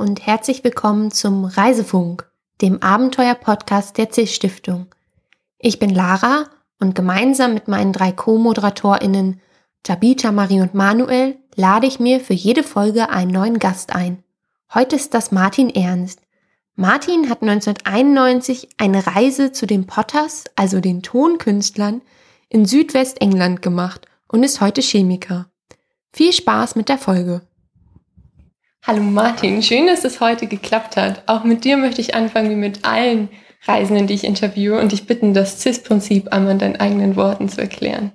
und herzlich willkommen zum Reisefunk, dem Abenteuer-Podcast der CIS Stiftung. Ich bin Lara und gemeinsam mit meinen drei Co-ModeratorInnen Jabita, Marie und Manuel lade ich mir für jede Folge einen neuen Gast ein. Heute ist das Martin Ernst. Martin hat 1991 eine Reise zu den Potters, also den Tonkünstlern, in Südwestengland gemacht und ist heute Chemiker. Viel Spaß mit der Folge. Hallo Martin, schön, dass es heute geklappt hat. Auch mit dir möchte ich anfangen wie mit allen Reisenden, die ich interviewe und dich bitten, das CIS-Prinzip einmal in deinen eigenen Worten zu erklären.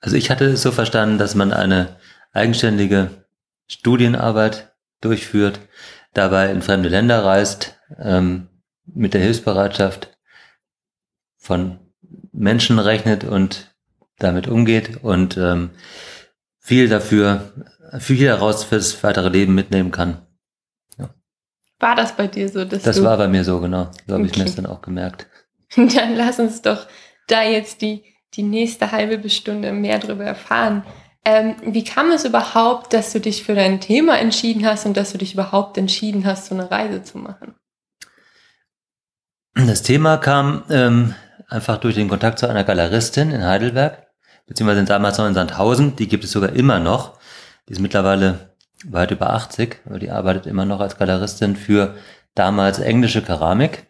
Also ich hatte es so verstanden, dass man eine eigenständige Studienarbeit durchführt, dabei in fremde Länder reist, ähm, mit der Hilfsbereitschaft von Menschen rechnet und damit umgeht und ähm, viel dafür viel daraus fürs weitere Leben mitnehmen kann. Ja. War das bei dir so? Das war bei mir so, genau. So habe okay. ich mir das dann auch gemerkt. Dann lass uns doch da jetzt die, die nächste halbe Stunde mehr darüber erfahren. Ähm, wie kam es überhaupt, dass du dich für dein Thema entschieden hast und dass du dich überhaupt entschieden hast, so eine Reise zu machen? Das Thema kam ähm, einfach durch den Kontakt zu einer Galeristin in Heidelberg, beziehungsweise damals noch in Sandhausen, die gibt es sogar immer noch. Die ist mittlerweile weit über 80, aber die arbeitet immer noch als Galeristin für damals englische Keramik.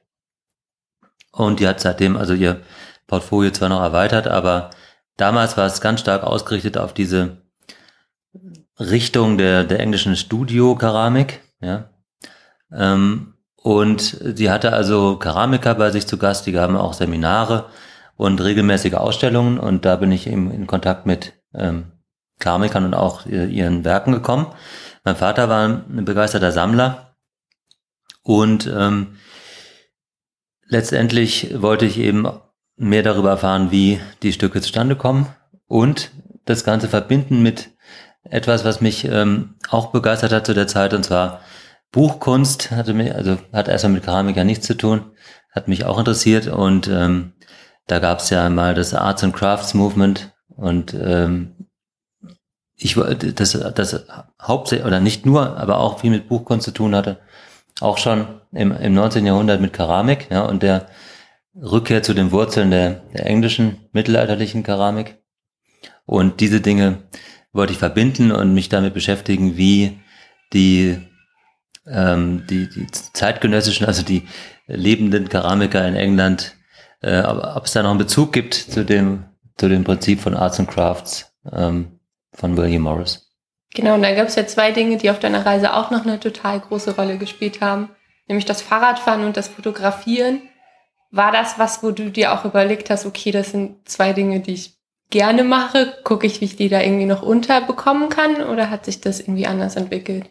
Und die hat seitdem also ihr Portfolio zwar noch erweitert, aber damals war es ganz stark ausgerichtet auf diese Richtung der, der englischen Studio-Keramik. Ja. Ähm, und sie hatte also Keramiker bei sich zu Gast, die gaben auch Seminare und regelmäßige Ausstellungen. Und da bin ich eben in Kontakt mit ähm, Keramikern und auch ihren Werken gekommen. Mein Vater war ein begeisterter Sammler und ähm, letztendlich wollte ich eben mehr darüber erfahren, wie die Stücke zustande kommen und das Ganze verbinden mit etwas, was mich ähm, auch begeistert hat zu der Zeit, und zwar Buchkunst, hatte mich, also hat erstmal mit Keramik nichts zu tun, hat mich auch interessiert und ähm, da gab es ja mal das Arts and Crafts Movement und ähm, ich das, das hauptsächlich, oder nicht nur, aber auch viel mit Buchkunst zu tun hatte, auch schon im, im 19. Jahrhundert mit Keramik, ja, und der Rückkehr zu den Wurzeln der, der englischen mittelalterlichen Keramik. Und diese Dinge wollte ich verbinden und mich damit beschäftigen, wie die, ähm, die, die zeitgenössischen, also die lebenden Keramiker in England, äh, ob, ob es da noch einen Bezug gibt zu dem, zu dem Prinzip von Arts and Crafts, ähm, von William Morris. Genau, und da gab es ja zwei Dinge, die auf deiner Reise auch noch eine total große Rolle gespielt haben, nämlich das Fahrradfahren und das Fotografieren. War das was, wo du dir auch überlegt hast, okay, das sind zwei Dinge, die ich gerne mache, gucke ich, wie ich die da irgendwie noch unterbekommen kann oder hat sich das irgendwie anders entwickelt?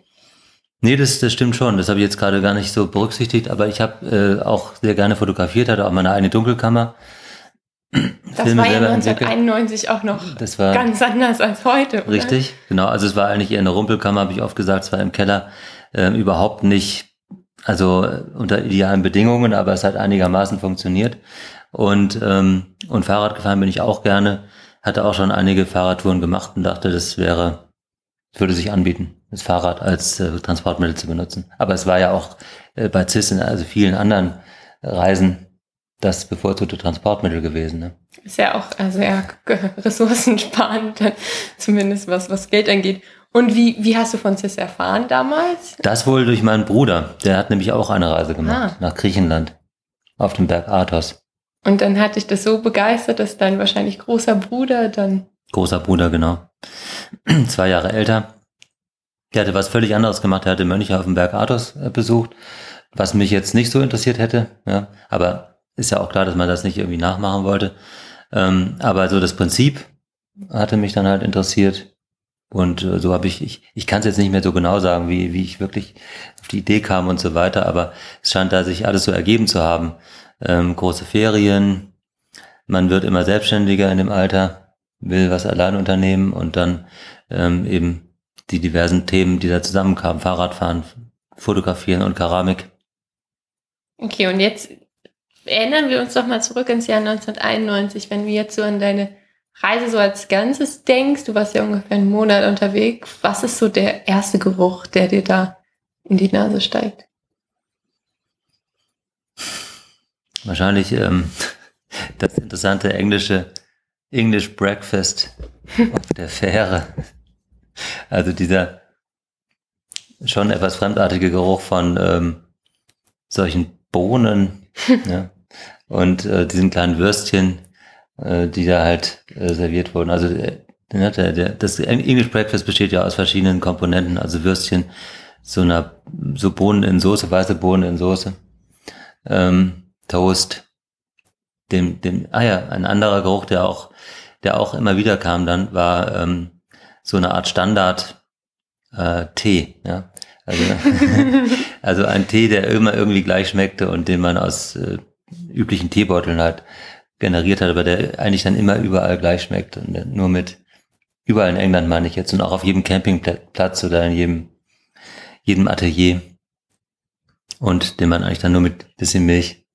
Nee, das, das stimmt schon. Das habe ich jetzt gerade gar nicht so berücksichtigt, aber ich habe äh, auch sehr gerne fotografiert, hatte auch meine eigene Dunkelkammer das Filme war ja 1991 auch noch ganz anders als heute. Oder? Richtig, genau. Also es war eigentlich eher eine Rumpelkammer, habe ich oft gesagt, es war im Keller äh, überhaupt nicht, also äh, unter idealen Bedingungen, aber es hat einigermaßen funktioniert. Und, ähm, und Fahrrad gefahren bin ich auch gerne, hatte auch schon einige Fahrradtouren gemacht und dachte, das wäre, würde sich anbieten, das Fahrrad als äh, Transportmittel zu benutzen. Aber es war ja auch äh, bei CIS in also vielen anderen Reisen das bevorzugte Transportmittel gewesen. Ne? Ist ja auch sehr ressourcensparend, zumindest was, was Geld angeht. Und wie, wie hast du von CIS erfahren damals? Das wohl durch meinen Bruder. Der hat nämlich auch eine Reise gemacht ah. nach Griechenland auf dem Berg Athos. Und dann hat dich das so begeistert, dass dein wahrscheinlich großer Bruder dann. Großer Bruder, genau. Zwei Jahre älter. Der hatte was völlig anderes gemacht. Er hatte Mönche auf dem Berg Athos äh, besucht, was mich jetzt nicht so interessiert hätte. Ja, aber ist ja auch klar, dass man das nicht irgendwie nachmachen wollte. Ähm, aber so das Prinzip hatte mich dann halt interessiert. Und äh, so habe ich, ich, ich kann es jetzt nicht mehr so genau sagen, wie, wie ich wirklich auf die Idee kam und so weiter, aber es scheint da sich alles so ergeben zu haben. Ähm, große Ferien, man wird immer selbstständiger in dem Alter, will was allein unternehmen und dann ähm, eben die diversen Themen, die da zusammenkamen, Fahrradfahren, Fotografieren und Keramik. Okay, und jetzt erinnern wir uns doch mal zurück ins Jahr 1991, wenn wir jetzt so an deine Reise so als Ganzes denkst. Du warst ja ungefähr einen Monat unterwegs. Was ist so der erste Geruch, der dir da in die Nase steigt? Wahrscheinlich ähm, das interessante englische English Breakfast auf der Fähre. Also dieser schon etwas fremdartige Geruch von ähm, solchen Bohnen ja, und äh, diesen kleinen Würstchen, äh, die da halt äh, serviert wurden. Also äh, der, der, das English Breakfast besteht ja aus verschiedenen Komponenten, also Würstchen, so einer so Bohnen in Soße, weiße Bohnen in Soße, ähm, Toast, dem, dem, ah ja, ein anderer Geruch, der auch, der auch immer wieder kam dann, war ähm, so eine Art Standard äh, Tee, ja. Also, also ein Tee, der immer irgendwie gleich schmeckte und den man aus äh, üblichen Teebeuteln halt generiert hat, aber der eigentlich dann immer überall gleich schmeckt und nur mit überall in England meine ich jetzt und auch auf jedem Campingplatz oder in jedem jedem Atelier und den man eigentlich dann nur mit bisschen Milch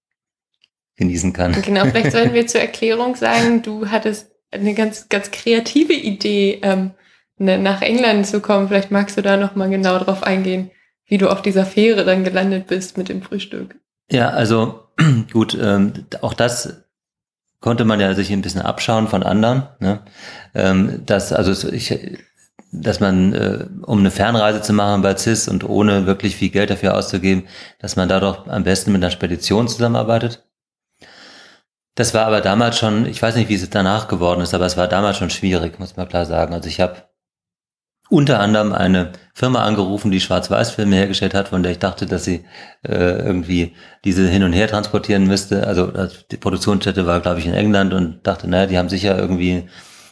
genießen kann. Genau, vielleicht sollten wir zur Erklärung sagen, du hattest eine ganz ganz kreative Idee, ähm, ne, nach England zu kommen. Vielleicht magst du da noch mal genau drauf eingehen, wie du auf dieser Fähre dann gelandet bist mit dem Frühstück. Ja, also gut, ähm, auch das konnte man ja sich ein bisschen abschauen von anderen. Ne? Ähm, dass, also ich, dass man, äh, um eine Fernreise zu machen bei CIS und ohne wirklich viel Geld dafür auszugeben, dass man da doch am besten mit einer Spedition zusammenarbeitet. Das war aber damals schon, ich weiß nicht, wie es danach geworden ist, aber es war damals schon schwierig, muss man klar sagen. Also ich habe unter anderem eine Firma angerufen, die Schwarz-Weiß-Filme hergestellt hat, von der ich dachte, dass sie äh, irgendwie diese hin und her transportieren müsste. Also die Produktionsstätte war, glaube ich, in England und dachte, naja, die haben sicher irgendwie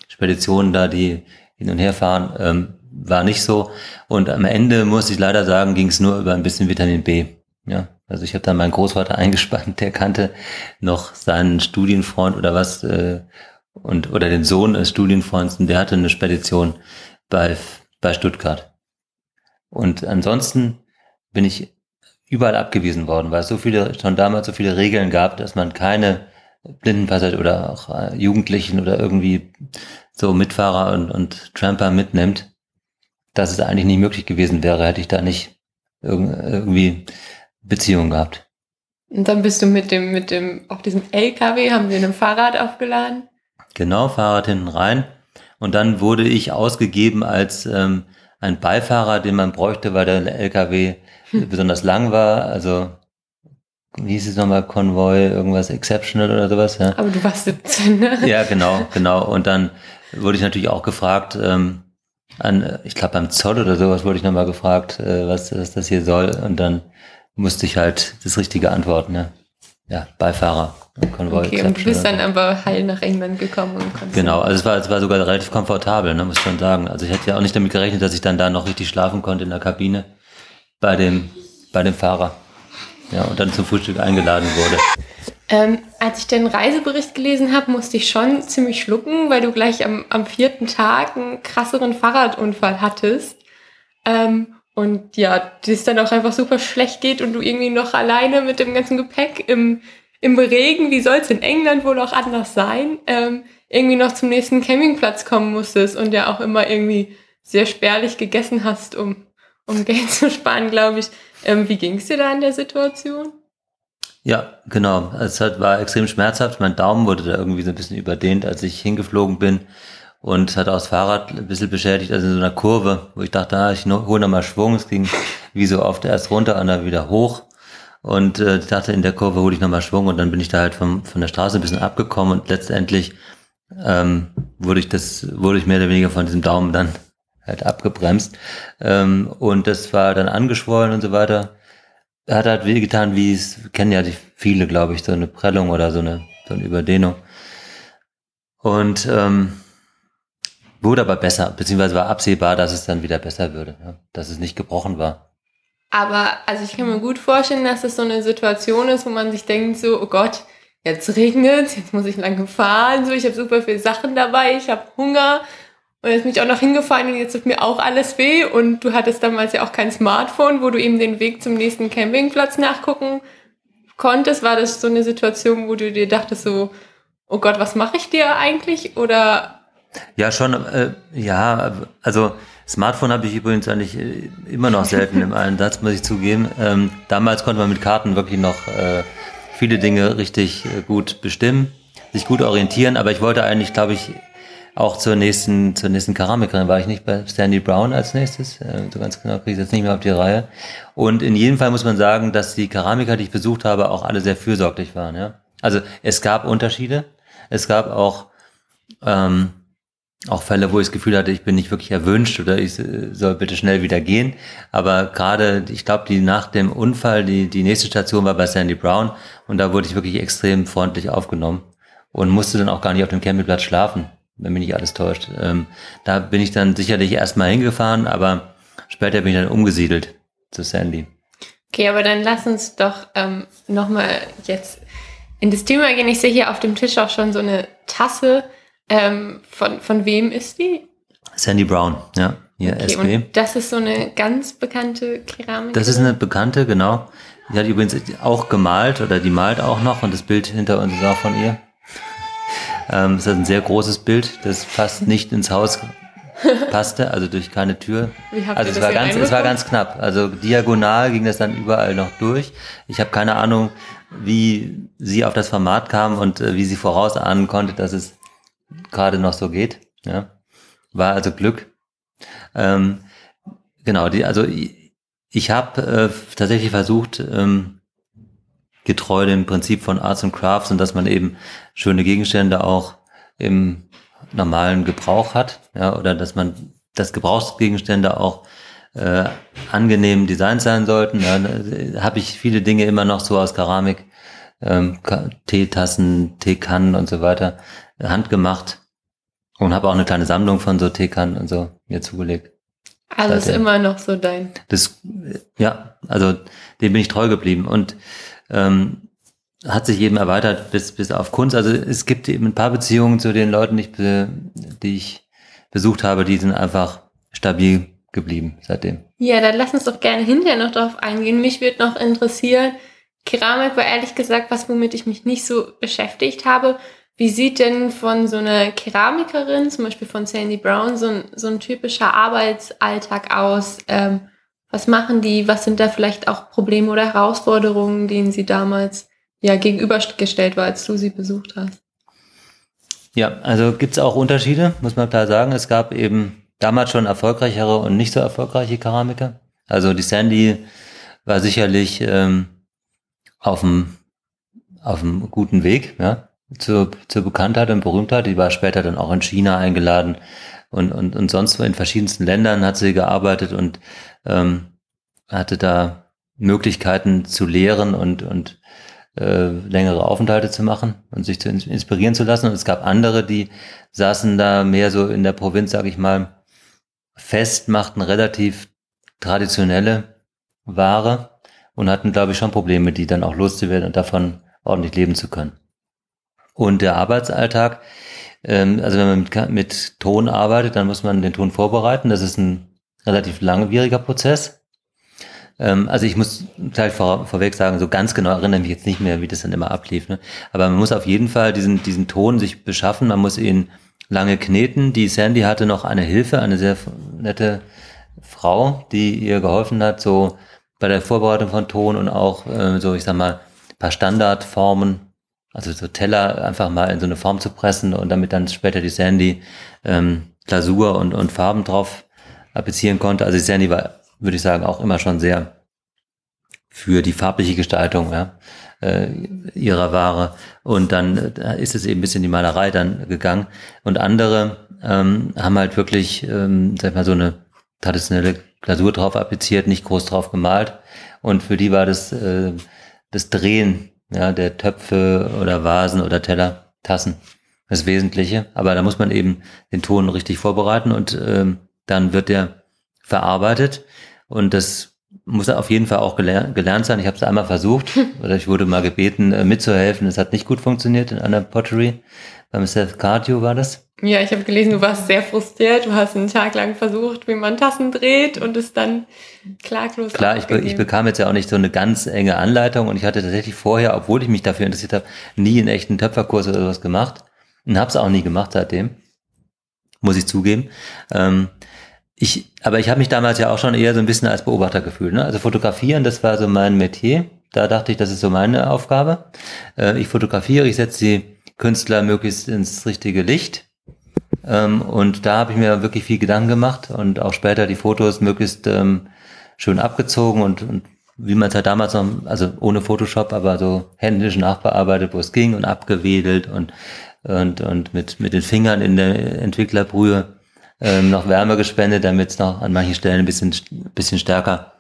Speditionen da, die hin und her fahren. Ähm, war nicht so. Und am Ende, muss ich leider sagen, ging es nur über ein bisschen Vitamin B. Ja, also ich habe dann meinen Großvater eingespannt, der kannte noch seinen Studienfreund oder was, äh, und oder den Sohn des Studienfreunds, und der hatte eine Spedition bei bei Stuttgart. Und ansonsten bin ich überall abgewiesen worden, weil es so viele, schon damals so viele Regeln gab, dass man keine Blindenpassagiere oder auch äh, Jugendlichen oder irgendwie so Mitfahrer und, und Tramper mitnimmt, dass es eigentlich nicht möglich gewesen wäre, hätte ich da nicht irgendwie Beziehungen gehabt. Und dann bist du mit dem, mit dem, auf diesem LKW, haben sie ein Fahrrad aufgeladen? Genau, Fahrrad hinten rein. Und dann wurde ich ausgegeben als ähm, ein Beifahrer, den man bräuchte, weil der LKW hm. besonders lang war. Also wie hieß es nochmal, Konvoi, irgendwas Exceptional oder sowas. Ja. Aber du warst 17, ne? Ja, genau, genau. Und dann wurde ich natürlich auch gefragt, ähm, an, ich glaube beim Zoll oder sowas wurde ich nochmal gefragt, äh, was, was das hier soll. Und dann musste ich halt das Richtige antworten. Ja, ja Beifahrer. Konvoi okay, und du bist dann aber heil nach England gekommen. Und genau, also es war, es war sogar relativ komfortabel, ne, muss ich schon sagen. Also ich hätte ja auch nicht damit gerechnet, dass ich dann da noch richtig schlafen konnte in der Kabine bei dem, bei dem Fahrer. Ja, und dann zum Frühstück eingeladen wurde. Ähm, als ich den Reisebericht gelesen habe, musste ich schon ziemlich schlucken, weil du gleich am, am vierten Tag einen krasseren Fahrradunfall hattest. Ähm, und ja, das dann auch einfach super schlecht geht und du irgendwie noch alleine mit dem ganzen Gepäck im, im Regen, wie soll es in England wohl auch anders sein, ähm, irgendwie noch zum nächsten Campingplatz kommen musstest und ja auch immer irgendwie sehr spärlich gegessen hast, um, um Geld zu sparen, glaube ich. Ähm, wie ging es dir da in der Situation? Ja, genau. Es hat, war extrem schmerzhaft. Mein Daumen wurde da irgendwie so ein bisschen überdehnt, als ich hingeflogen bin und hat auch das Fahrrad ein bisschen beschädigt, also in so einer Kurve, wo ich dachte, ah, ich hole nochmal Schwung. Es ging wie so oft erst runter und dann wieder hoch. Und äh, dachte, in der Kurve hole ich nochmal Schwung und dann bin ich da halt vom, von der Straße ein bisschen abgekommen und letztendlich ähm, wurde ich das, wurde ich mehr oder weniger von diesem Daumen dann halt abgebremst. Ähm, und das war dann angeschwollen und so weiter. Hat halt wehgetan, wie es kennen ja die viele, glaube ich, so eine Prellung oder so eine, so eine Überdehnung. Und ähm, wurde aber besser, beziehungsweise war absehbar, dass es dann wieder besser würde, ja, dass es nicht gebrochen war. Aber also ich kann mir gut vorstellen, dass es so eine Situation ist, wo man sich denkt so, oh Gott, jetzt regnet jetzt muss ich lange fahren, so ich habe super viele Sachen dabei, ich habe Hunger und jetzt bin ich auch noch hingefahren und jetzt tut mir auch alles weh und du hattest damals ja auch kein Smartphone, wo du eben den Weg zum nächsten Campingplatz nachgucken konntest. War das so eine Situation, wo du dir dachtest so, oh Gott, was mache ich dir eigentlich oder? Ja, schon, äh, ja, also Smartphone habe ich übrigens eigentlich äh, immer noch selten im Einsatz, muss ich zugeben. Ähm, damals konnte man mit Karten wirklich noch äh, viele Dinge richtig äh, gut bestimmen, sich gut orientieren, aber ich wollte eigentlich, glaube ich, auch zur nächsten, zur nächsten Keramikerin war ich nicht bei Sandy Brown als nächstes. Äh, so ganz genau kriege ich jetzt nicht mehr auf die Reihe. Und in jedem Fall muss man sagen, dass die Keramiker, die ich besucht habe, auch alle sehr fürsorglich waren. Ja? Also es gab Unterschiede. Es gab auch, ähm, auch Fälle, wo ich das Gefühl hatte, ich bin nicht wirklich erwünscht oder ich soll bitte schnell wieder gehen. Aber gerade, ich glaube, die nach dem Unfall, die, die nächste Station war bei Sandy Brown und da wurde ich wirklich extrem freundlich aufgenommen und musste dann auch gar nicht auf dem Campingplatz schlafen wenn mich nicht alles täuscht. Ähm, da bin ich dann sicherlich erstmal hingefahren, aber später bin ich dann umgesiedelt zu Sandy. Okay, aber dann lass uns doch ähm, nochmal jetzt in das Thema gehen. Ich sehe hier auf dem Tisch auch schon so eine Tasse. Ähm, von, von wem ist die? Sandy Brown, ja. Hier okay, SB. Und das ist so eine ganz bekannte Keramik. Das ist eine bekannte, genau. Die hat übrigens auch gemalt oder die malt auch noch und das Bild hinter uns ist auch von ihr. Ähm, es ist ein sehr großes Bild, das fast nicht ins Haus passte, also durch keine Tür. also es war ganz, es war ganz knapp. Also diagonal ging das dann überall noch durch. Ich habe keine Ahnung, wie sie auf das Format kam und äh, wie sie vorausahnen konnte, dass es gerade noch so geht. Ja. War also Glück. Ähm, genau, die, also ich, ich habe äh, tatsächlich versucht, ähm, getreu dem Prinzip von Arts and Crafts und dass man eben schöne Gegenstände auch im normalen Gebrauch hat, ja, oder dass man, dass Gebrauchsgegenstände auch äh, angenehm designt sein sollten. Ja, habe ich viele Dinge immer noch so aus Keramik, ähm, Teetassen, Teekannen und so weiter, handgemacht und habe auch eine kleine Sammlung von so Teekannen und so mir zugelegt. Also ist immer noch so dein. Das, ja, also dem bin ich treu geblieben und ähm, hat sich eben erweitert bis, bis auf Kunst. Also es gibt eben ein paar Beziehungen zu den Leuten, die ich, die ich besucht habe, die sind einfach stabil geblieben seitdem. Ja, dann lass uns doch gerne hinterher noch drauf eingehen. Mich würde noch interessieren, Keramik war ehrlich gesagt was, womit ich mich nicht so beschäftigt habe. Wie sieht denn von so einer Keramikerin, zum Beispiel von Sandy Brown, so ein, so ein typischer Arbeitsalltag aus? Ähm, was machen die? Was sind da vielleicht auch Probleme oder Herausforderungen, denen sie damals ja gegenübergestellt war, als du sie besucht hast? Ja, also gibt es auch Unterschiede, muss man klar sagen. Es gab eben damals schon erfolgreichere und nicht so erfolgreiche Keramiker. Also die Sandy war sicherlich ähm, auf dem auf einem guten Weg, ja, zur, zur Bekanntheit und Berühmtheit. Die war später dann auch in China eingeladen und, und, und sonst in verschiedensten Ländern hat sie gearbeitet und ähm, hatte da Möglichkeiten zu lehren und, und äh, längere Aufenthalte zu machen und sich zu inspirieren zu lassen. Und es gab andere, die saßen da mehr so in der Provinz, sage ich mal, fest, machten relativ traditionelle Ware und hatten, glaube ich, schon Probleme, die dann auch loszuwerden und davon ordentlich leben zu können. Und der Arbeitsalltag, ähm, also wenn man mit, mit Ton arbeitet, dann muss man den Ton vorbereiten. Das ist ein relativ langwieriger Prozess. Ähm, also ich muss gleich vor, vorweg sagen, so ganz genau erinnere mich jetzt nicht mehr, wie das dann immer ablief. Ne? Aber man muss auf jeden Fall diesen, diesen Ton sich beschaffen. Man muss ihn lange kneten. Die Sandy hatte noch eine Hilfe, eine sehr nette Frau, die ihr geholfen hat, so bei der Vorbereitung von Ton und auch äh, so, ich sag mal, paar Standardformen, also so Teller einfach mal in so eine Form zu pressen und damit dann später die Sandy ähm, Glasur und, und Farben drauf applizieren konnte. Also Sandy war, würde ich sagen, auch immer schon sehr für die farbliche Gestaltung ja, äh, ihrer Ware. Und dann äh, ist es eben ein bisschen die Malerei dann gegangen. Und andere ähm, haben halt wirklich, ähm, sag ich mal, so eine traditionelle Glasur drauf appliziert, nicht groß drauf gemalt. Und für die war das, äh, das Drehen ja, der Töpfe oder Vasen oder Teller, Tassen das Wesentliche. Aber da muss man eben den Ton richtig vorbereiten und ähm, dann wird der verarbeitet und das muss auf jeden Fall auch geler gelernt sein. Ich habe es einmal versucht oder ich wurde mal gebeten äh, mitzuhelfen. Es hat nicht gut funktioniert in einer Pottery. Beim Seth Cardio war das. Ja, ich habe gelesen, du warst sehr frustriert. Du hast einen Tag lang versucht, wie man Tassen dreht und es dann klaglos Klar, ich, be ich, bekam jetzt ja auch nicht so eine ganz enge Anleitung und ich hatte tatsächlich vorher, obwohl ich mich dafür interessiert habe, nie einen echten Töpferkurs oder sowas gemacht und habe es auch nie gemacht seitdem, muss ich zugeben. Ähm, ich, aber ich habe mich damals ja auch schon eher so ein bisschen als Beobachter gefühlt. Ne? Also fotografieren, das war so mein Metier. Da dachte ich, das ist so meine Aufgabe. Äh, ich fotografiere, ich setze die Künstler möglichst ins richtige Licht. Ähm, und da habe ich mir wirklich viel Gedanken gemacht und auch später die Fotos möglichst ähm, schön abgezogen und, und wie man es halt damals noch, also ohne Photoshop, aber so händisch nachbearbeitet, wo es ging und abgewedelt und, und, und mit, mit den Fingern in der Entwicklerbrühe ähm, noch Wärme gespendet, damit es noch an manchen Stellen ein bisschen, bisschen stärker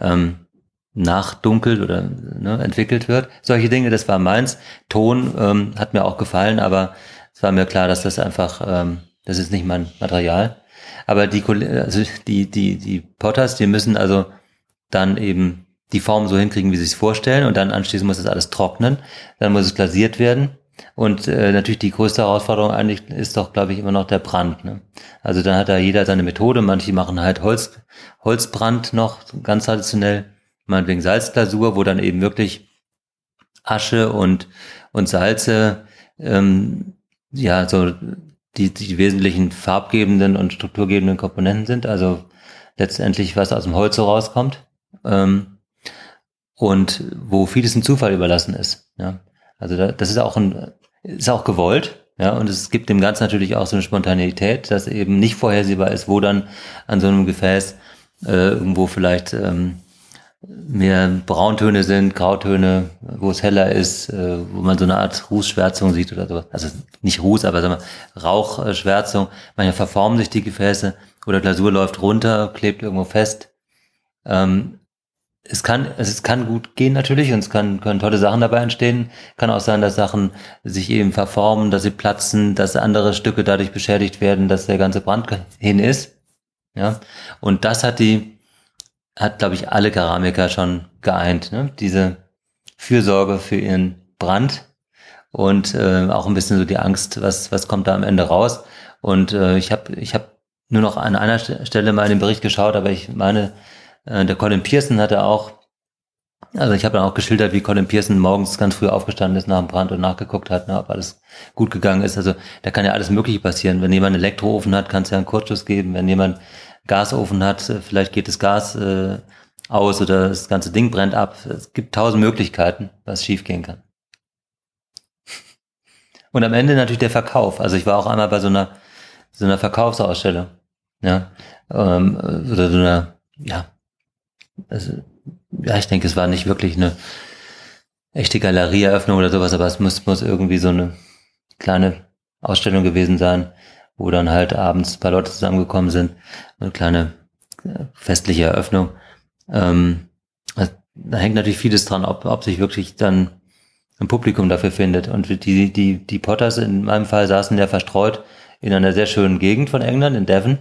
ähm, nachdunkelt oder ne, entwickelt wird. Solche Dinge, das war meins. Ton ähm, hat mir auch gefallen, aber es war mir klar, dass das einfach, ähm, das ist nicht mein Material. Aber die, also die, die, die Potters, die müssen also dann eben die Form so hinkriegen, wie sie es vorstellen und dann anschließend muss das alles trocknen, dann muss es glasiert werden und äh, natürlich die größte Herausforderung eigentlich ist doch, glaube ich, immer noch der Brand. Ne? Also dann hat da jeder seine Methode, manche machen halt Holz, Holzbrand noch ganz traditionell, meinetwegen Salzglasur, wo dann eben wirklich Asche und, und Salze ähm, ja so die, die wesentlichen farbgebenden und strukturgebenden Komponenten sind, also letztendlich was aus dem Holz so rauskommt. Ähm, und wo vieles ein Zufall überlassen ist. Ja. Also da, das ist auch ein, ist auch gewollt, ja, und es gibt dem Ganzen natürlich auch so eine Spontaneität, dass eben nicht vorhersehbar ist, wo dann an so einem Gefäß äh, irgendwo vielleicht ähm, mehr Brauntöne sind, Grautöne, wo es heller ist, äh, wo man so eine Art Rußschwärzung sieht oder sowas. Also nicht Ruß, aber sagen wir, Rauchschwärzung. Manchmal verformen sich die Gefäße oder Glasur läuft runter, klebt irgendwo fest. Ähm, es kann, es kann gut gehen natürlich und es kann, können tolle Sachen dabei entstehen. Kann auch sein, dass Sachen sich eben verformen, dass sie platzen, dass andere Stücke dadurch beschädigt werden, dass der ganze Brand hin ist. Ja. Und das hat die, hat, glaube ich, alle Keramiker schon geeint, ne? Diese Fürsorge für ihren Brand und äh, auch ein bisschen so die Angst, was, was kommt da am Ende raus. Und äh, ich habe ich hab nur noch an einer Stelle mal in den Bericht geschaut, aber ich meine, äh, der Colin Pearson hatte auch, also ich habe dann auch geschildert, wie Colin Pearson morgens ganz früh aufgestanden ist nach dem Brand und nachgeguckt hat, ne, ob alles gut gegangen ist. Also da kann ja alles Mögliche passieren. Wenn jemand einen Elektroofen hat, kann es ja einen Kurzschluss geben. Wenn jemand Gasofen hat, äh, vielleicht geht das Gas äh, aus oder das ganze Ding brennt ab. Es gibt tausend Möglichkeiten, was schiefgehen kann. Und am Ende natürlich der Verkauf. Also ich war auch einmal bei so einer so einer Verkaufsausstellung, ja, ähm, oder so einer ja also, ja, ich denke, es war nicht wirklich eine echte Galerieeröffnung oder sowas, aber es muss, muss irgendwie so eine kleine Ausstellung gewesen sein, wo dann halt abends ein paar Leute zusammengekommen sind. Eine kleine äh, festliche Eröffnung. Ähm, da hängt natürlich vieles dran, ob, ob sich wirklich dann ein Publikum dafür findet. Und die, die, die Potters in meinem Fall saßen ja verstreut in einer sehr schönen Gegend von England, in Devon,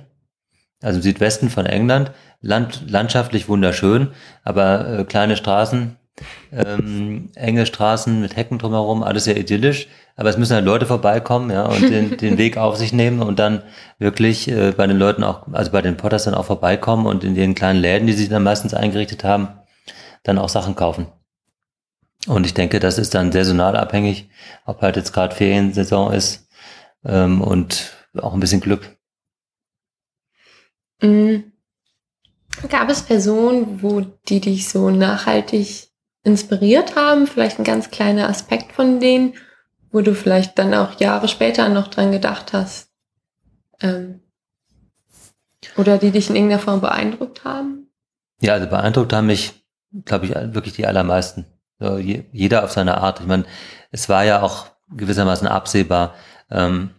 also im Südwesten von England, Land, landschaftlich wunderschön, aber äh, kleine Straßen, ähm, enge Straßen mit Hecken drumherum, alles sehr idyllisch. Aber es müssen halt Leute vorbeikommen, ja, und den, den Weg auf sich nehmen und dann wirklich äh, bei den Leuten auch, also bei den Potters dann auch vorbeikommen und in den kleinen Läden, die sie dann meistens eingerichtet haben, dann auch Sachen kaufen. Und ich denke, das ist dann saisonal abhängig, ob halt jetzt gerade Feriensaison ist ähm, und auch ein bisschen Glück. Mhm. Gab es Personen, wo die dich so nachhaltig inspiriert haben? Vielleicht ein ganz kleiner Aspekt von denen, wo du vielleicht dann auch Jahre später noch dran gedacht hast? Ähm, oder die dich in irgendeiner Form beeindruckt haben? Ja, also beeindruckt haben mich, glaube ich, wirklich die allermeisten. Jeder auf seine Art. Ich meine, es war ja auch gewissermaßen absehbar. Ähm,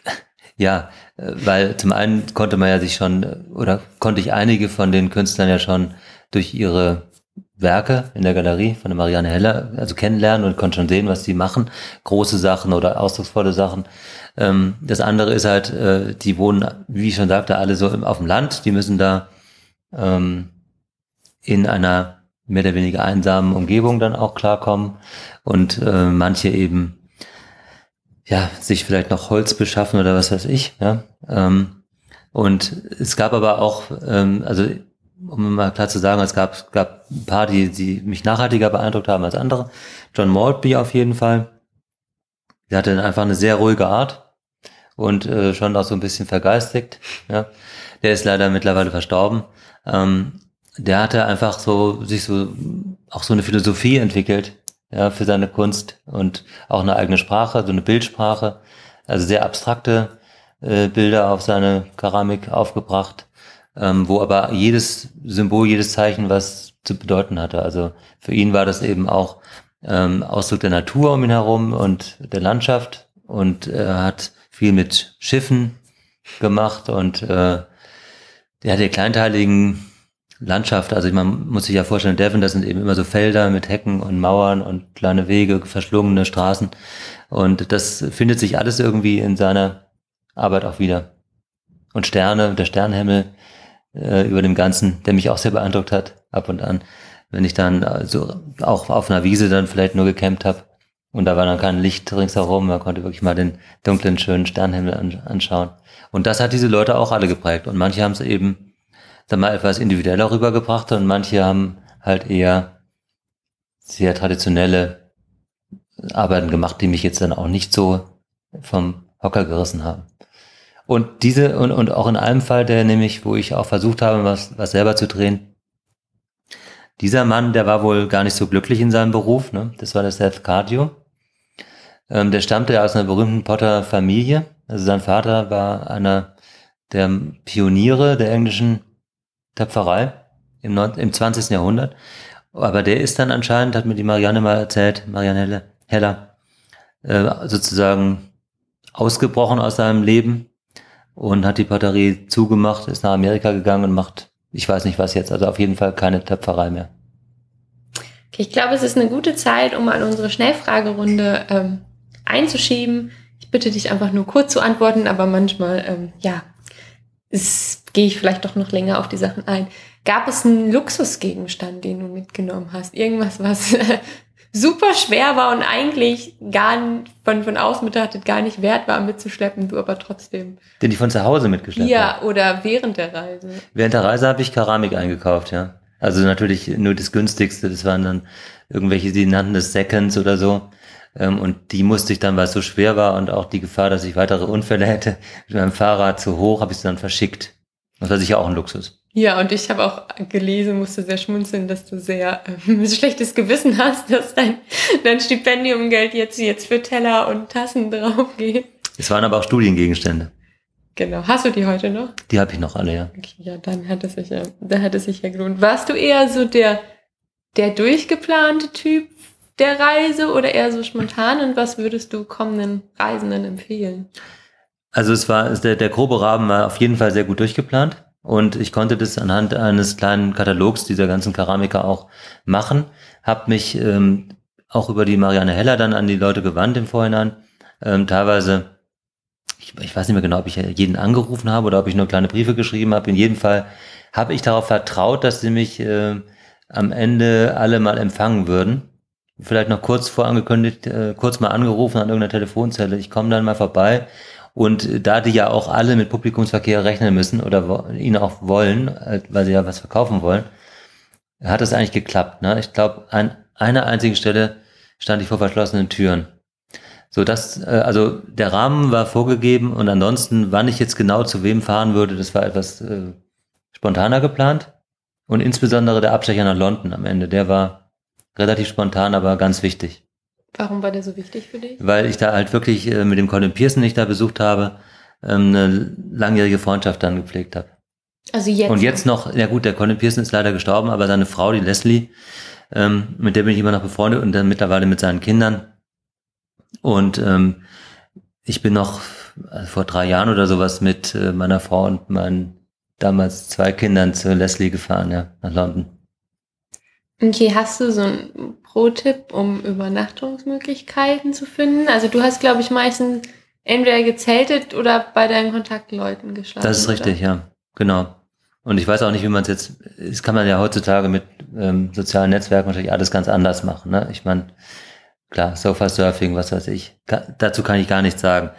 ja, weil zum einen konnte man ja sich schon, oder konnte ich einige von den Künstlern ja schon durch ihre Werke in der Galerie von der Marianne Heller, also kennenlernen und konnte schon sehen, was die machen. Große Sachen oder ausdrucksvolle Sachen. Ähm, das andere ist halt, äh, die wohnen, wie ich schon sagte, alle so auf dem Land. Die müssen da ähm, in einer mehr oder weniger einsamen Umgebung dann auch klarkommen. Und äh, manche eben ja, sich vielleicht noch Holz beschaffen oder was weiß ich. Ja? Ähm, und es gab aber auch, ähm, also um mal klar zu sagen, es gab, gab ein paar, die, die mich nachhaltiger beeindruckt haben als andere. John Maltby auf jeden Fall. Der hatte einfach eine sehr ruhige Art und äh, schon auch so ein bisschen vergeistigt. Ja. Der ist leider mittlerweile verstorben. Ähm, der hatte einfach so sich so auch so eine Philosophie entwickelt ja, für seine Kunst und auch eine eigene Sprache, so eine Bildsprache, also sehr abstrakte äh, Bilder auf seine Keramik aufgebracht, ähm, wo aber jedes Symbol, jedes Zeichen was zu bedeuten hatte. Also für ihn war das eben auch ähm, Ausdruck der Natur um ihn herum und der Landschaft und er hat viel mit Schiffen gemacht und äh, der hat die kleinteiligen Landschaft, also man muss sich ja vorstellen, Devon, das sind eben immer so Felder mit Hecken und Mauern und kleine Wege, verschlungene Straßen. Und das findet sich alles irgendwie in seiner Arbeit auch wieder. Und Sterne, der Sternenhimmel äh, über dem Ganzen, der mich auch sehr beeindruckt hat, ab und an. Wenn ich dann also auch auf einer Wiese dann vielleicht nur gecampt habe und da war dann kein Licht ringsherum, man konnte wirklich mal den dunklen, schönen Sternenhimmel anschauen. Und das hat diese Leute auch alle geprägt. Und manche haben es eben dann mal etwas individueller rübergebracht und manche haben halt eher sehr traditionelle Arbeiten gemacht, die mich jetzt dann auch nicht so vom Hocker gerissen haben. Und diese, und, und auch in einem Fall, der nämlich, wo ich auch versucht habe, was, was selber zu drehen, dieser Mann, der war wohl gar nicht so glücklich in seinem Beruf, ne? das war der Seth Cardio. Ähm, der stammte aus einer berühmten Potter-Familie. Also sein Vater war einer der Pioniere der englischen Töpferei im, im 20. Jahrhundert. Aber der ist dann anscheinend, hat mir die Marianne mal erzählt, Marianne Heller, äh, sozusagen ausgebrochen aus seinem Leben und hat die Batterie zugemacht, ist nach Amerika gegangen und macht, ich weiß nicht was jetzt, also auf jeden Fall keine Töpferei mehr. Ich glaube, es ist eine gute Zeit, um an unsere Schnellfragerunde ähm, einzuschieben. Ich bitte dich einfach nur kurz zu antworten, aber manchmal, ähm, ja, gehe ich vielleicht doch noch länger auf die Sachen ein. Gab es einen Luxusgegenstand, den du mitgenommen hast? Irgendwas, was super schwer war und eigentlich gar von, von außen betrachtet gar nicht wert war mitzuschleppen, du aber trotzdem. Den ich von zu Hause mitgeschleppt Ja, hab. oder während der Reise. Während der Reise habe ich Keramik eingekauft, ja. Also natürlich nur das günstigste, das waren dann irgendwelche, die nannten das Seconds oder so. Ähm, und die musste ich dann, weil es so schwer war und auch die Gefahr, dass ich weitere Unfälle hätte, mit meinem Fahrrad zu hoch, habe ich es dann verschickt. Das war sicher auch ein Luxus. Ja, und ich habe auch gelesen, musste sehr schmunzeln, dass du sehr äh, schlechtes Gewissen hast, dass dein, dein Stipendiumgeld jetzt, jetzt für Teller und Tassen drauf geht. Es waren aber auch Studiengegenstände. Genau. Hast du die heute noch? Die habe ich noch alle, ja. Okay, ja, dann hat es sich ja, da hat es sich ja gelohnt. Warst du eher so der, der durchgeplante Typ der Reise oder eher so spontan und was würdest du kommenden Reisenden empfehlen? Also es war, der, der grobe Rahmen war auf jeden Fall sehr gut durchgeplant und ich konnte das anhand eines kleinen Katalogs dieser ganzen Keramiker auch machen, habe mich ähm, auch über die Marianne Heller dann an die Leute gewandt im Vorhinein, ähm, teilweise ich, ich weiß nicht mehr genau, ob ich jeden angerufen habe oder ob ich nur kleine Briefe geschrieben habe. In jedem Fall habe ich darauf vertraut, dass sie mich äh, am Ende alle mal empfangen würden vielleicht noch kurz vorangekündigt, äh, kurz mal angerufen an irgendeiner Telefonzelle, ich komme dann mal vorbei. Und da die ja auch alle mit Publikumsverkehr rechnen müssen oder ihn auch wollen, äh, weil sie ja was verkaufen wollen, hat es eigentlich geklappt. Ne? Ich glaube, an einer einzigen Stelle stand ich vor verschlossenen Türen. So dass, äh, also der Rahmen war vorgegeben und ansonsten, wann ich jetzt genau zu wem fahren würde, das war etwas äh, spontaner geplant. Und insbesondere der Abstecher nach London am Ende, der war relativ spontan, aber ganz wichtig. Warum war der so wichtig für dich? Weil ich da halt wirklich äh, mit dem Colin Pearson, den ich da besucht habe, ähm, eine langjährige Freundschaft dann gepflegt habe. Also jetzt. Und jetzt noch, ja gut, der Colin Pearson ist leider gestorben, aber seine Frau, die Leslie, ähm, mit der bin ich immer noch befreundet und dann mittlerweile mit seinen Kindern. Und ähm, ich bin noch also vor drei Jahren oder sowas mit äh, meiner Frau und meinen damals zwei Kindern zu Leslie gefahren, ja, nach London. Okay, hast du so einen Pro-Tipp, um Übernachtungsmöglichkeiten zu finden? Also du hast, glaube ich, meistens entweder gezeltet oder bei deinen Kontaktleuten geschlafen. Das ist richtig, oder? ja, genau. Und ich weiß auch nicht, wie man es jetzt, das kann man ja heutzutage mit ähm, sozialen Netzwerken natürlich alles ganz anders machen. Ne? Ich meine, klar, Sofa-Surfing, was weiß ich, dazu kann ich gar nichts sagen.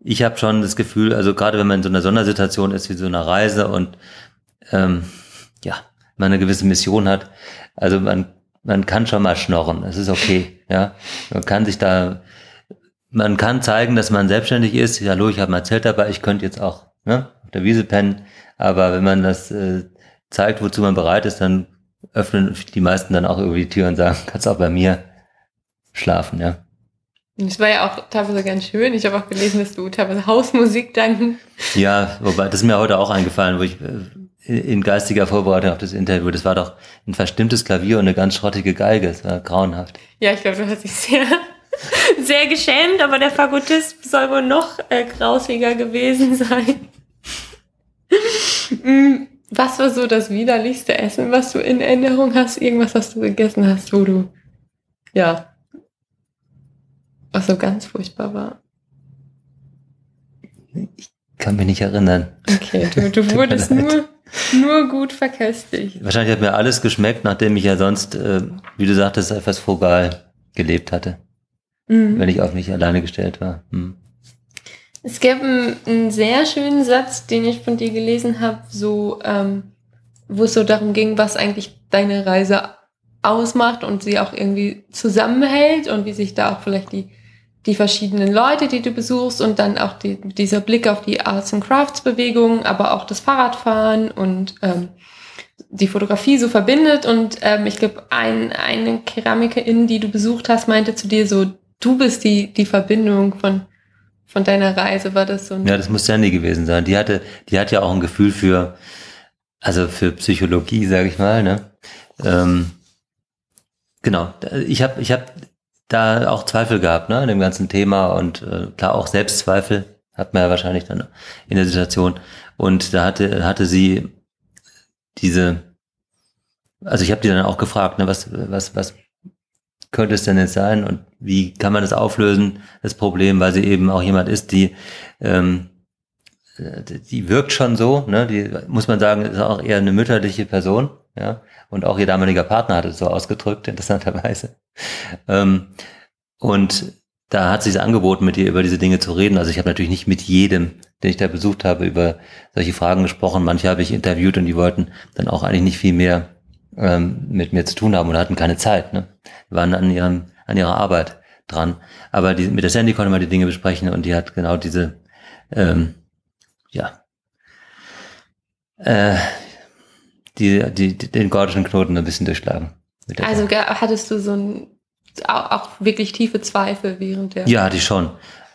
Ich habe schon das Gefühl, also gerade wenn man in so einer Sondersituation ist wie so einer Reise und ähm, ja, man eine gewisse Mission hat, also man, man kann schon mal schnorren, es ist okay, ja. Man kann sich da man kann zeigen, dass man selbstständig ist. Hallo, ich habe mein Zelt dabei, ich könnte jetzt auch ne, auf der Wiese pennen. Aber wenn man das äh, zeigt, wozu man bereit ist, dann öffnen die meisten dann auch über die Tür und sagen, kannst auch bei mir schlafen, ja. Das war ja auch teilweise ganz schön. Ich habe auch gelesen, dass du teilweise Hausmusik danken. Ja, wobei, das ist mir heute auch eingefallen, wo ich äh, in geistiger Vorbereitung auf das Interview, das war doch ein verstimmtes Klavier und eine ganz schrottige Geige. Das war grauenhaft. Ja, ich glaube, du hast dich sehr, sehr geschämt, aber der Fagottist soll wohl noch äh, grausiger gewesen sein. Mm, was war so das widerlichste Essen, was du in Erinnerung hast? Irgendwas, was du gegessen hast, wo du, ja, was so ganz furchtbar war? Ich kann mich nicht erinnern. Okay, du, du wurdest nur, nur gut verköstigt. Wahrscheinlich hat mir alles geschmeckt, nachdem ich ja sonst, äh, wie du sagtest, etwas frugal gelebt hatte. Mhm. Wenn ich auf mich alleine gestellt war. Mhm. Es gab einen, einen, sehr schönen Satz, den ich von dir gelesen habe, so, ähm, wo es so darum ging, was eigentlich deine Reise ausmacht und sie auch irgendwie zusammenhält und wie sich da auch vielleicht die, die verschiedenen Leute, die du besuchst und dann auch die, dieser Blick auf die Arts and Crafts Bewegung, aber auch das Fahrradfahren und ähm, die Fotografie so verbindet. Und ähm, ich glaube, ein, eine Keramikerin, die du besucht hast, meinte zu dir so, du bist die, die Verbindung von, von deiner Reise. War das so? ja, das muss Sandy gewesen sein. Die hatte, die hat ja auch ein Gefühl für, also für Psychologie, sage ich mal. Ne? Ähm, genau. Ich habe, ich habe da auch Zweifel gehabt, ne, in dem ganzen Thema und äh, klar auch Selbstzweifel hat man ja wahrscheinlich dann in der Situation. Und da hatte, hatte sie diese, also ich habe die dann auch gefragt, ne, was, was, was könnte es denn jetzt sein und wie kann man das auflösen, das Problem, weil sie eben auch jemand ist, die, ähm, die wirkt schon so, ne, die muss man sagen, ist auch eher eine mütterliche Person, ja, und auch ihr damaliger Partner hat es so ausgedrückt, interessanterweise. Ähm, und da hat sich angeboten, mit ihr über diese Dinge zu reden. Also ich habe natürlich nicht mit jedem, den ich da besucht habe, über solche Fragen gesprochen. Manche habe ich interviewt und die wollten dann auch eigentlich nicht viel mehr ähm, mit mir zu tun haben oder hatten keine Zeit. Ne? Die waren an, ihrem, an ihrer Arbeit dran. Aber die, mit der Sandy konnte man die Dinge besprechen und die hat genau diese, ähm, ja, äh, die, die, den gordischen Knoten ein bisschen durchschlagen. Also Zeit. hattest du so ein, auch, wirklich tiefe Zweifel während der... Ja, hatte ich schon.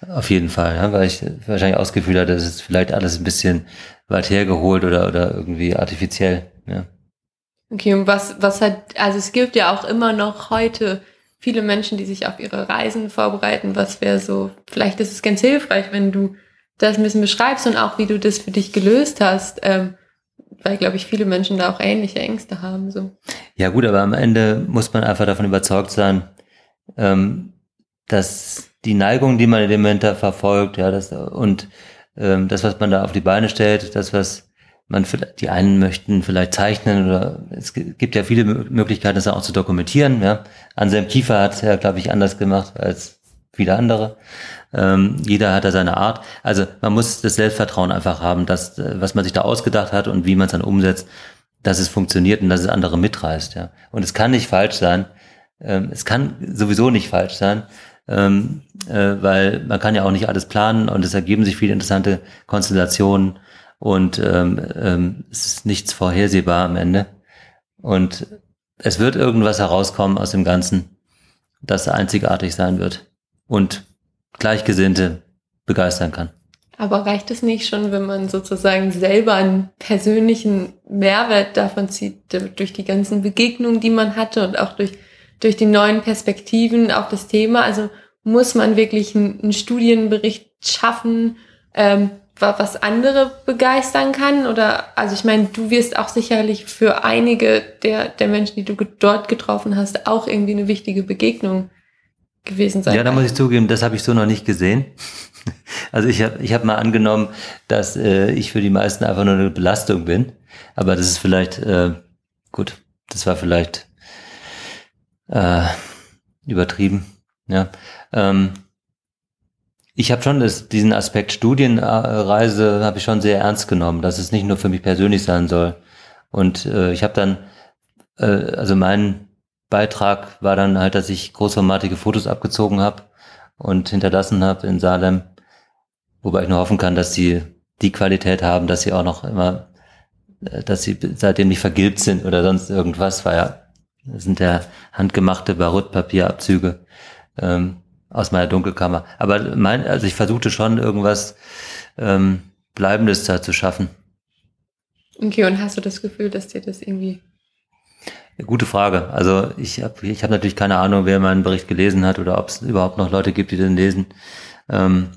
Auf jeden Fall, ja, weil ich wahrscheinlich ausgefühlt hatte, dass es vielleicht alles ein bisschen weit hergeholt oder, oder irgendwie artifiziell. Ja. Okay, und was, was hat, also es gibt ja auch immer noch heute viele Menschen, die sich auf ihre Reisen vorbereiten. Was wäre so, vielleicht ist es ganz hilfreich, wenn du das ein bisschen beschreibst und auch wie du das für dich gelöst hast. Ähm, weil, glaube ich, viele Menschen da auch ähnliche Ängste haben. So. Ja gut, aber am Ende muss man einfach davon überzeugt sein, ähm, dass die Neigung, die man in dem Moment da verfolgt, ja, das und ähm, das, was man da auf die Beine stellt, das, was man die einen möchten vielleicht zeichnen oder es gibt ja viele Möglichkeiten, das auch zu dokumentieren. Ja. Anselm Kiefer hat es ja, glaube ich, anders gemacht als viele andere. Ähm, jeder hat da seine Art. Also man muss das Selbstvertrauen einfach haben, dass äh, was man sich da ausgedacht hat und wie man es dann umsetzt, dass es funktioniert und dass es andere mitreißt. Ja. Und es kann nicht falsch sein. Ähm, es kann sowieso nicht falsch sein, ähm, äh, weil man kann ja auch nicht alles planen und es ergeben sich viele interessante Konstellationen und ähm, ähm, es ist nichts vorhersehbar am Ende. Und es wird irgendwas herauskommen aus dem Ganzen, das einzigartig sein wird und Gleichgesinnte begeistern kann. Aber reicht es nicht schon, wenn man sozusagen selber einen persönlichen Mehrwert davon zieht, durch die ganzen Begegnungen, die man hatte und auch durch, durch die neuen Perspektiven auf das Thema? Also muss man wirklich einen, Studienbericht schaffen, ähm, was andere begeistern kann? Oder, also ich meine, du wirst auch sicherlich für einige der, der Menschen, die du dort getroffen hast, auch irgendwie eine wichtige Begegnung gewesen sein. Ja, da muss ich zugeben, das habe ich so noch nicht gesehen. Also ich habe ich hab mal angenommen, dass äh, ich für die meisten einfach nur eine Belastung bin. Aber das ist vielleicht, äh, gut, das war vielleicht äh, übertrieben. Ja. Ähm, ich habe schon das, diesen Aspekt Studienreise habe ich schon sehr ernst genommen, dass es nicht nur für mich persönlich sein soll. Und äh, ich habe dann, äh, also mein Beitrag war dann halt, dass ich großformatige Fotos abgezogen habe und hinterlassen habe in Salem. Wobei ich nur hoffen kann, dass sie die Qualität haben, dass sie auch noch immer, äh, dass sie seitdem nicht vergilbt sind oder sonst irgendwas, weil ja, das sind ja handgemachte Baruttpapierabzüge ähm, aus meiner Dunkelkammer. Aber mein, also ich versuchte schon irgendwas ähm, Bleibendes da zu schaffen. Okay, und hast du das Gefühl, dass dir das irgendwie Gute Frage. Also ich habe ich hab natürlich keine Ahnung, wer meinen Bericht gelesen hat oder ob es überhaupt noch Leute gibt, die den lesen. Ähm,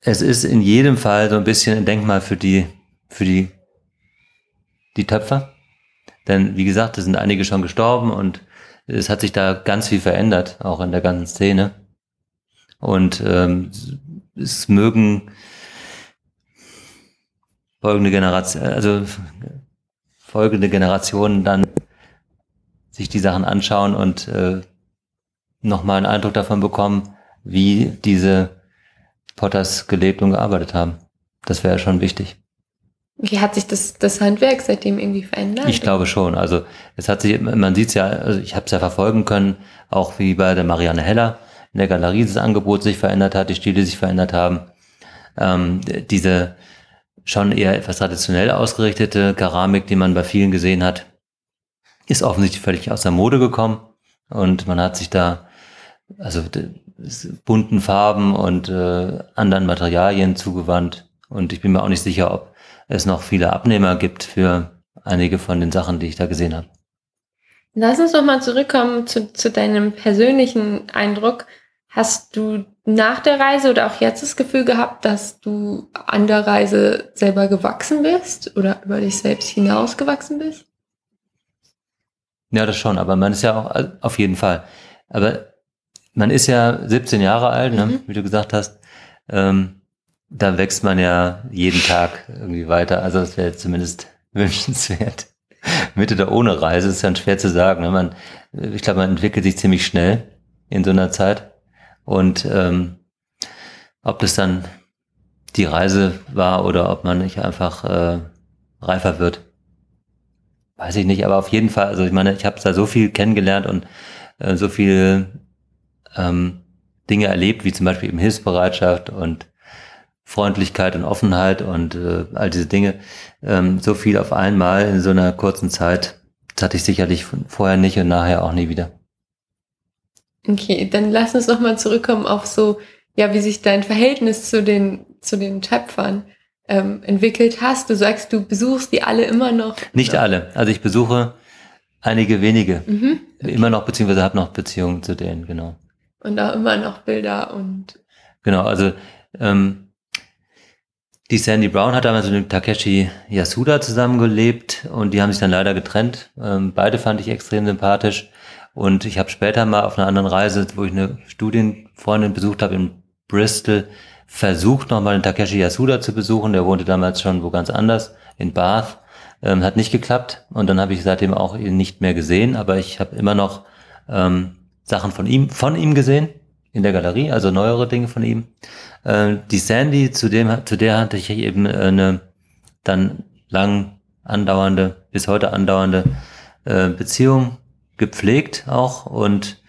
es ist in jedem Fall so ein bisschen ein Denkmal für die, für die, die Töpfer. Denn wie gesagt, es sind einige schon gestorben und es hat sich da ganz viel verändert, auch in der ganzen Szene. Und ähm, es mögen folgende Generation, also folgende Generationen dann sich die Sachen anschauen und äh, nochmal einen Eindruck davon bekommen, wie diese Potters gelebt und gearbeitet haben. Das wäre schon wichtig. Wie hat sich das, das Handwerk seitdem irgendwie verändert? Ich glaube schon. Also es hat sich, man sieht es ja, also ich habe es ja verfolgen können, auch wie bei der Marianne Heller in der Galerie das Angebot sich verändert hat, die Stile sich verändert haben. Ähm, diese schon eher etwas traditionell ausgerichtete Keramik, die man bei vielen gesehen hat, ist offensichtlich völlig aus der Mode gekommen und man hat sich da also bunten Farben und äh, anderen Materialien zugewandt und ich bin mir auch nicht sicher, ob es noch viele Abnehmer gibt für einige von den Sachen, die ich da gesehen habe. Lass uns noch mal zurückkommen zu, zu deinem persönlichen Eindruck. Hast du nach der Reise oder auch jetzt das Gefühl gehabt, dass du an der Reise selber gewachsen bist oder über dich selbst hinausgewachsen bist? Ja, das schon, aber man ist ja auch auf jeden Fall. Aber man ist ja 17 Jahre alt, ne, mhm. wie du gesagt hast. Ähm, da wächst man ja jeden Tag irgendwie weiter. Also das wäre zumindest wünschenswert. Mit oder ohne Reise ist dann schwer zu sagen. Ne? Man, ich glaube, man entwickelt sich ziemlich schnell in so einer Zeit. Und ähm, ob das dann die Reise war oder ob man nicht einfach äh, reifer wird, weiß ich nicht. Aber auf jeden Fall, also ich meine, ich habe da so viel kennengelernt und äh, so viele ähm, Dinge erlebt, wie zum Beispiel eben Hilfsbereitschaft und Freundlichkeit und Offenheit und äh, all diese Dinge. Ähm, so viel auf einmal in so einer kurzen Zeit, das hatte ich sicherlich vorher nicht und nachher auch nie wieder. Okay, dann lass uns nochmal zurückkommen auf so, ja, wie sich dein Verhältnis zu den, zu den Töpfern ähm, entwickelt hast. Du sagst, du besuchst die alle immer noch. Nicht alle. Also ich besuche einige wenige. Mhm. Immer noch, beziehungsweise habe noch Beziehungen zu denen, genau. Und auch immer noch Bilder und. Genau, also ähm, die Sandy Brown hat damals mit Takeshi Yasuda zusammengelebt und die haben sich dann leider getrennt. Ähm, beide fand ich extrem sympathisch. Und ich habe später mal auf einer anderen Reise, wo ich eine Studienfreundin besucht habe in Bristol, versucht nochmal den Takeshi Yasuda zu besuchen. Der wohnte damals schon wo ganz anders, in Bath. Ähm, hat nicht geklappt und dann habe ich seitdem auch ihn nicht mehr gesehen, aber ich habe immer noch ähm, Sachen von ihm, von ihm gesehen in der Galerie, also neuere Dinge von ihm. Äh, die Sandy, zu dem, zu der hatte ich eben eine dann lang andauernde, bis heute andauernde äh, Beziehung gepflegt auch und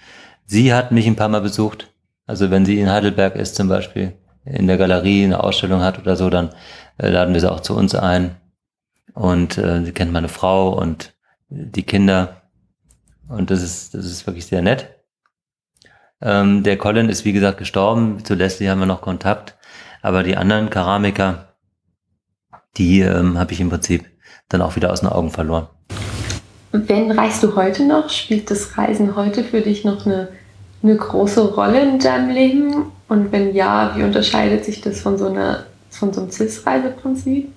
sie hat mich ein paar Mal besucht. Also wenn sie in Heidelberg ist zum Beispiel, in der Galerie eine Ausstellung hat oder so, dann äh, laden wir sie auch zu uns ein. Und äh, sie kennt meine Frau und die Kinder. Und das ist, das ist wirklich sehr nett. Ähm, der Colin ist wie gesagt gestorben. Zu Leslie haben wir noch Kontakt. Aber die anderen Keramiker, die ähm, habe ich im Prinzip dann auch wieder aus den Augen verloren. Wenn reist du heute noch? Spielt das Reisen heute für dich noch eine, eine große Rolle in deinem Leben? Und wenn ja, wie unterscheidet sich das von so, einer, von so einem CIS-Reiseprinzip?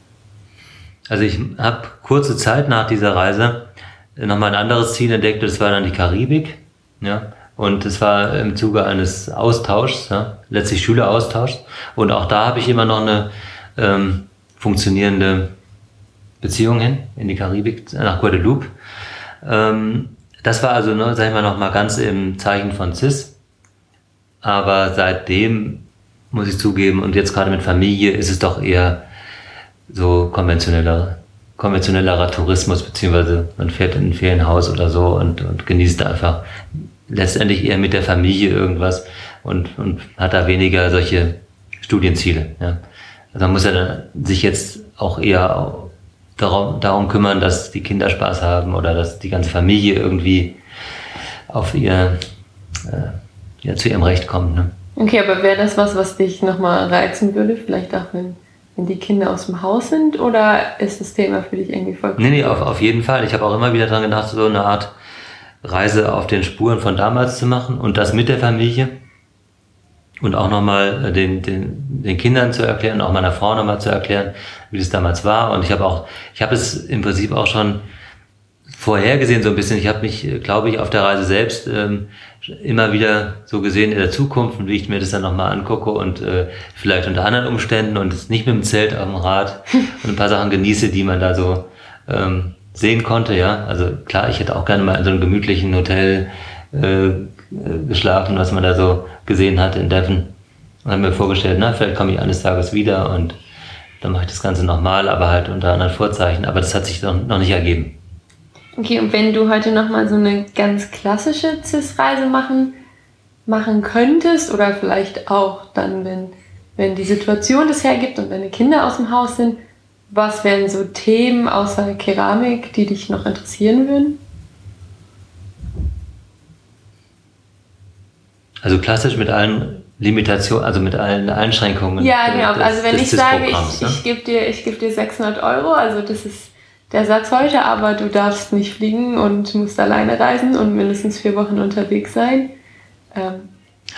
Also ich habe kurze Zeit nach dieser Reise nochmal ein anderes Ziel entdeckt, das war dann die Karibik. Ja? Und es war im Zuge eines Austauschs, ja? letztlich Schüleraustauschs. Und auch da habe ich immer noch eine ähm, funktionierende Beziehung hin, in die Karibik, nach Guadeloupe. Ähm, das war also, ne, sag ich mal, noch mal ganz im Zeichen von CIS. Aber seitdem muss ich zugeben, und jetzt gerade mit Familie ist es doch eher so konventioneller, konventionellerer Tourismus, beziehungsweise man fährt in ein Ferienhaus oder so und, und genießt einfach letztendlich eher mit der Familie irgendwas und, und hat da weniger solche Studienziele. Ja. Also man muss ja dann sich jetzt auch eher darum, darum kümmern, dass die Kinder Spaß haben oder dass die ganze Familie irgendwie auf ihr, äh, ja, zu ihrem Recht kommt. Ne? Okay, aber wäre das was, was dich nochmal reizen würde? Vielleicht auch, wenn, wenn die Kinder aus dem Haus sind? Oder ist das Thema für dich irgendwie voll? Nee, nee, auf, auf jeden Fall. Ich habe auch immer wieder dran gedacht, so eine Art Reise auf den Spuren von damals zu machen und das mit der Familie und auch nochmal den, den, den Kindern zu erklären, auch meiner Frau nochmal zu erklären, wie das damals war. Und ich habe auch, ich habe es im Prinzip auch schon vorhergesehen so ein bisschen. Ich habe mich, glaube ich, auf der Reise selbst ähm, immer wieder so gesehen in der Zukunft und wie ich mir das dann nochmal angucke und äh, vielleicht unter anderen Umständen und nicht mit dem Zelt auf dem Rad und ein paar Sachen genieße, die man da so ähm, sehen konnte. Ja, also klar, ich hätte auch gerne mal in so einem gemütlichen Hotel äh, geschlafen, was man da so gesehen hat in Devon. Und habe mir vorgestellt, na, vielleicht komme ich eines Tages wieder und dann mache ich das Ganze nochmal, aber halt unter anderen Vorzeichen. Aber das hat sich noch, noch nicht ergeben. Okay, und wenn du heute nochmal so eine ganz klassische CIS-Reise machen, machen könntest oder vielleicht auch dann, wenn, wenn die Situation das hergibt und deine Kinder aus dem Haus sind, was wären so Themen außer Keramik, die dich noch interessieren würden? Also klassisch mit allen Limitationen, also mit allen Einschränkungen. Ja, genau. Des, also wenn ich sage, ich, ne? ich gebe dir, geb dir 600 Euro, also das ist der Satz heute, aber du darfst nicht fliegen und musst alleine reisen und mindestens vier Wochen unterwegs sein. Ähm,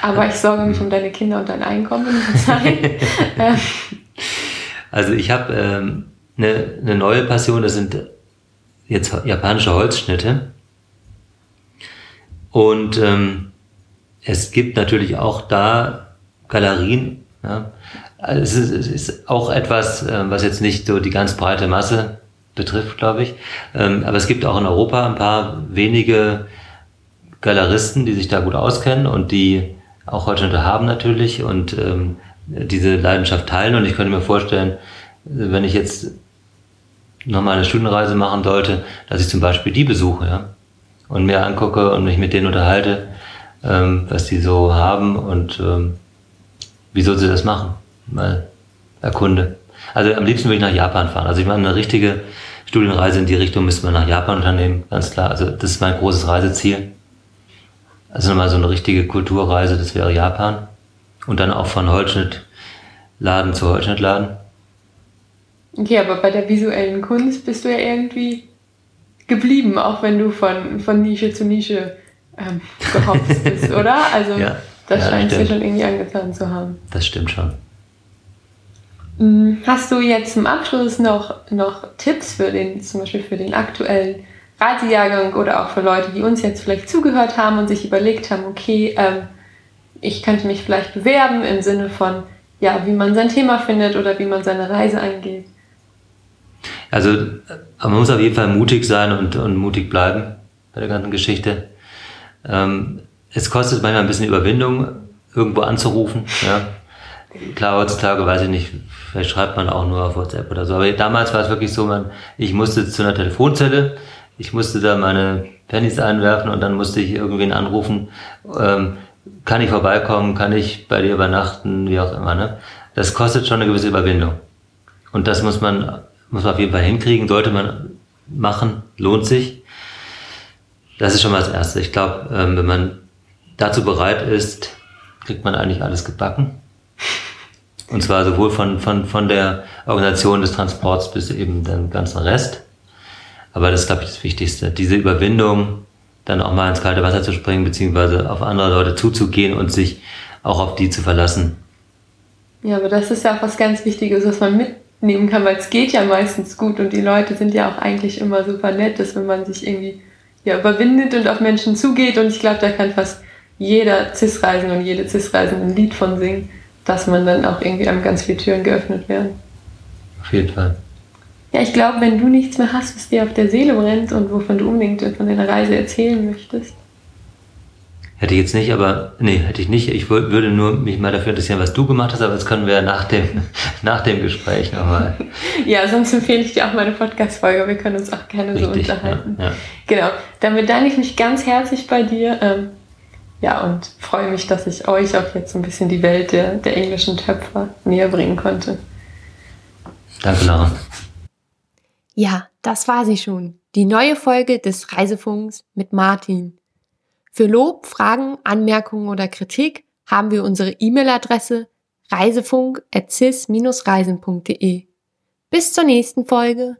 aber ich sorge mich um deine Kinder und dein Einkommen. Ähm. also ich habe ähm, eine, eine neue Passion, das sind jetzt japanische Holzschnitte. Und ähm, es gibt natürlich auch da Galerien. Ja. Also es, ist, es ist auch etwas, ähm, was jetzt nicht so die ganz breite Masse betrifft, glaube ich. Ähm, aber es gibt auch in Europa ein paar wenige Galeristen, die sich da gut auskennen und die auch Holzschnitte haben natürlich und ähm, diese Leidenschaft teilen. Und ich könnte mir vorstellen, wenn ich jetzt nochmal eine Studienreise machen sollte, dass ich zum Beispiel die besuche ja? und mir angucke und mich mit denen unterhalte, ähm, was die so haben und ähm, wieso sie das machen. Mal erkunde. Also am liebsten würde ich nach Japan fahren. Also ich meine, eine richtige Studienreise in die Richtung müsste man nach Japan unternehmen, ganz klar. Also das ist mein großes Reiseziel. Also nochmal so eine richtige Kulturreise, das wäre Japan. Und dann auch von Holzschnittladen zu Holzschnittladen. Okay, aber bei der visuellen Kunst bist du ja irgendwie geblieben, auch wenn du von, von Nische zu Nische ähm, gehopst bist, oder? Also ja, das ja, scheint dir schon irgendwie angetan zu haben. Das stimmt schon. Mm, hast du jetzt zum Abschluss noch, noch Tipps für den, zum Beispiel für den aktuellen Reisejahrgang oder auch für Leute, die uns jetzt vielleicht zugehört haben und sich überlegt haben, okay, ähm, ich könnte mich vielleicht bewerben im Sinne von, ja, wie man sein Thema findet oder wie man seine Reise angeht? Also man muss auf jeden Fall mutig sein und, und mutig bleiben bei der ganzen Geschichte. Ähm, es kostet manchmal ein bisschen Überwindung, irgendwo anzurufen. Ja. Klar, heutzutage weiß ich nicht, vielleicht schreibt man auch nur auf WhatsApp oder so. Aber damals war es wirklich so, man, ich musste zu einer Telefonzelle, ich musste da meine Pennies einwerfen und dann musste ich irgendwen anrufen, ähm, kann ich vorbeikommen, kann ich bei dir übernachten, wie auch immer. Ne? Das kostet schon eine gewisse Überwindung. Und das muss man, muss man auf jeden Fall hinkriegen, sollte man machen, lohnt sich. Das ist schon mal das Erste. Ich glaube, ähm, wenn man dazu bereit ist, kriegt man eigentlich alles gebacken. Und zwar sowohl von, von, von der Organisation des Transports bis eben den ganzen Rest. Aber das ist, glaube ich, das Wichtigste. Diese Überwindung, dann auch mal ins kalte Wasser zu springen, beziehungsweise auf andere Leute zuzugehen und sich auch auf die zu verlassen. Ja, aber das ist ja auch was ganz Wichtiges, was man mitnehmen kann, weil es geht ja meistens gut und die Leute sind ja auch eigentlich immer super nett, dass wenn man sich irgendwie ja, überwindet und auf Menschen zugeht und ich glaube, da kann fast jeder CIS-Reisende und jede CIS-Reisende ein Lied von singen, dass man dann auch irgendwie einem ganz viele Türen geöffnet werden. Auf jeden Fall. Ja, ich glaube, wenn du nichts mehr hast, was dir auf der Seele brennt und wovon du unbedingt von deiner Reise erzählen möchtest. Hätte ich jetzt nicht, aber nee, hätte ich nicht. Ich würde nur mich mal dafür interessieren, was du gemacht hast, aber das können wir nach dem, nach dem Gespräch nochmal. ja, sonst empfehle ich dir auch meine Podcast-Folge. Wir können uns auch gerne Richtig, so unterhalten. Ja, ja. Genau. Dann bedanke ich mich ganz herzlich bei dir. Ähm, ja, und freue mich, dass ich euch auch jetzt so ein bisschen die Welt der, der englischen Töpfer näher bringen konnte. Danke, Laura. Ja, das war sie schon. Die neue Folge des Reisefunks mit Martin. Für Lob, Fragen, Anmerkungen oder Kritik haben wir unsere E-Mail-Adresse reisefunk.cis-reisen.de. Bis zur nächsten Folge.